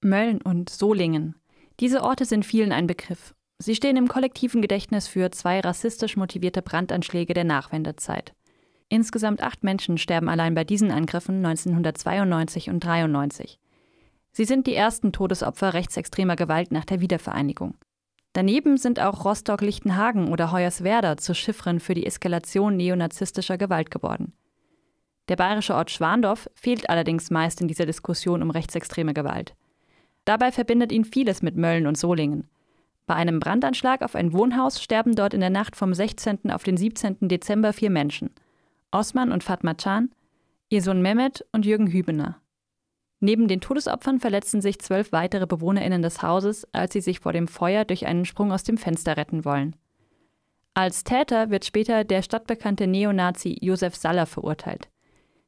Mölln und Solingen. Diese Orte sind vielen ein Begriff. Sie stehen im kollektiven Gedächtnis für zwei rassistisch motivierte Brandanschläge der Nachwendezeit. Insgesamt acht Menschen sterben allein bei diesen Angriffen 1992 und 93. Sie sind die ersten Todesopfer rechtsextremer Gewalt nach der Wiedervereinigung. Daneben sind auch Rostock-Lichtenhagen oder Hoyerswerda zu Chiffren für die Eskalation neonazistischer Gewalt geworden. Der bayerische Ort Schwandorf fehlt allerdings meist in dieser Diskussion um rechtsextreme Gewalt. Dabei verbindet ihn vieles mit Mölln und Solingen. Bei einem Brandanschlag auf ein Wohnhaus sterben dort in der Nacht vom 16. auf den 17. Dezember vier Menschen. Osman und Fatma Can, ihr Sohn Mehmet und Jürgen Hübener. Neben den Todesopfern verletzen sich zwölf weitere BewohnerInnen des Hauses, als sie sich vor dem Feuer durch einen Sprung aus dem Fenster retten wollen. Als Täter wird später der stadtbekannte Neonazi Josef Saller verurteilt.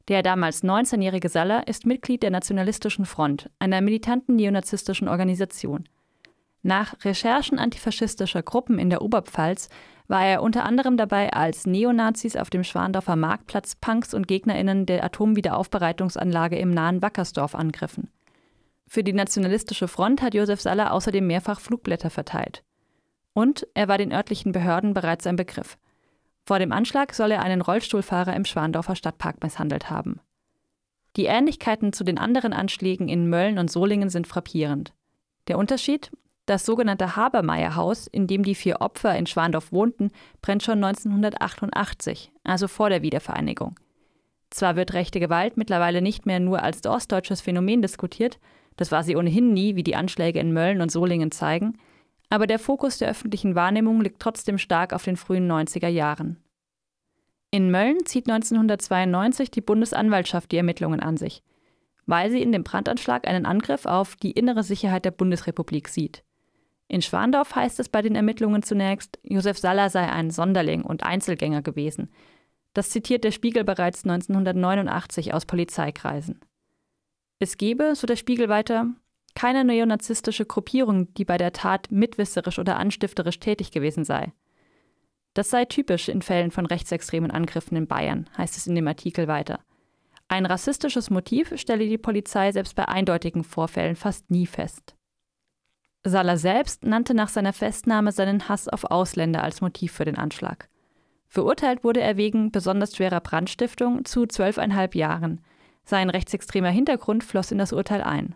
Der damals 19-jährige Saller ist Mitglied der Nationalistischen Front, einer militanten neonazistischen Organisation. Nach Recherchen antifaschistischer Gruppen in der Oberpfalz war er unter anderem dabei, als Neonazis auf dem Schwandorfer Marktplatz Punks und GegnerInnen der Atomwiederaufbereitungsanlage im nahen Wackersdorf angriffen. Für die Nationalistische Front hat Josef Saller außerdem mehrfach Flugblätter verteilt. Und er war den örtlichen Behörden bereits ein Begriff. Vor dem Anschlag soll er einen Rollstuhlfahrer im Schwandorfer Stadtpark misshandelt haben. Die Ähnlichkeiten zu den anderen Anschlägen in Mölln und Solingen sind frappierend. Der Unterschied? Das sogenannte Habermeyer-Haus, in dem die vier Opfer in Schwandorf wohnten, brennt schon 1988, also vor der Wiedervereinigung. Zwar wird rechte Gewalt mittlerweile nicht mehr nur als ostdeutsches Phänomen diskutiert, das war sie ohnehin nie, wie die Anschläge in Mölln und Solingen zeigen, aber der Fokus der öffentlichen Wahrnehmung liegt trotzdem stark auf den frühen 90er Jahren. In Mölln zieht 1992 die Bundesanwaltschaft die Ermittlungen an sich, weil sie in dem Brandanschlag einen Angriff auf die innere Sicherheit der Bundesrepublik sieht. In Schwandorf heißt es bei den Ermittlungen zunächst, Josef Saller sei ein Sonderling und Einzelgänger gewesen. Das zitiert der Spiegel bereits 1989 aus Polizeikreisen. Es gebe, so der Spiegel weiter, keine neonazistische Gruppierung, die bei der Tat mitwisserisch oder anstifterisch tätig gewesen sei. Das sei typisch in Fällen von rechtsextremen Angriffen in Bayern, heißt es in dem Artikel weiter. Ein rassistisches Motiv stelle die Polizei selbst bei eindeutigen Vorfällen fast nie fest. Salah selbst nannte nach seiner Festnahme seinen Hass auf Ausländer als Motiv für den Anschlag. Verurteilt wurde er wegen besonders schwerer Brandstiftung zu zwölfeinhalb Jahren. Sein rechtsextremer Hintergrund floss in das Urteil ein.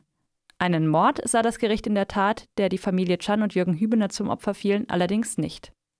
Einen Mord sah das Gericht in der Tat, der die Familie Chan und Jürgen Hübener zum Opfer fielen, allerdings nicht.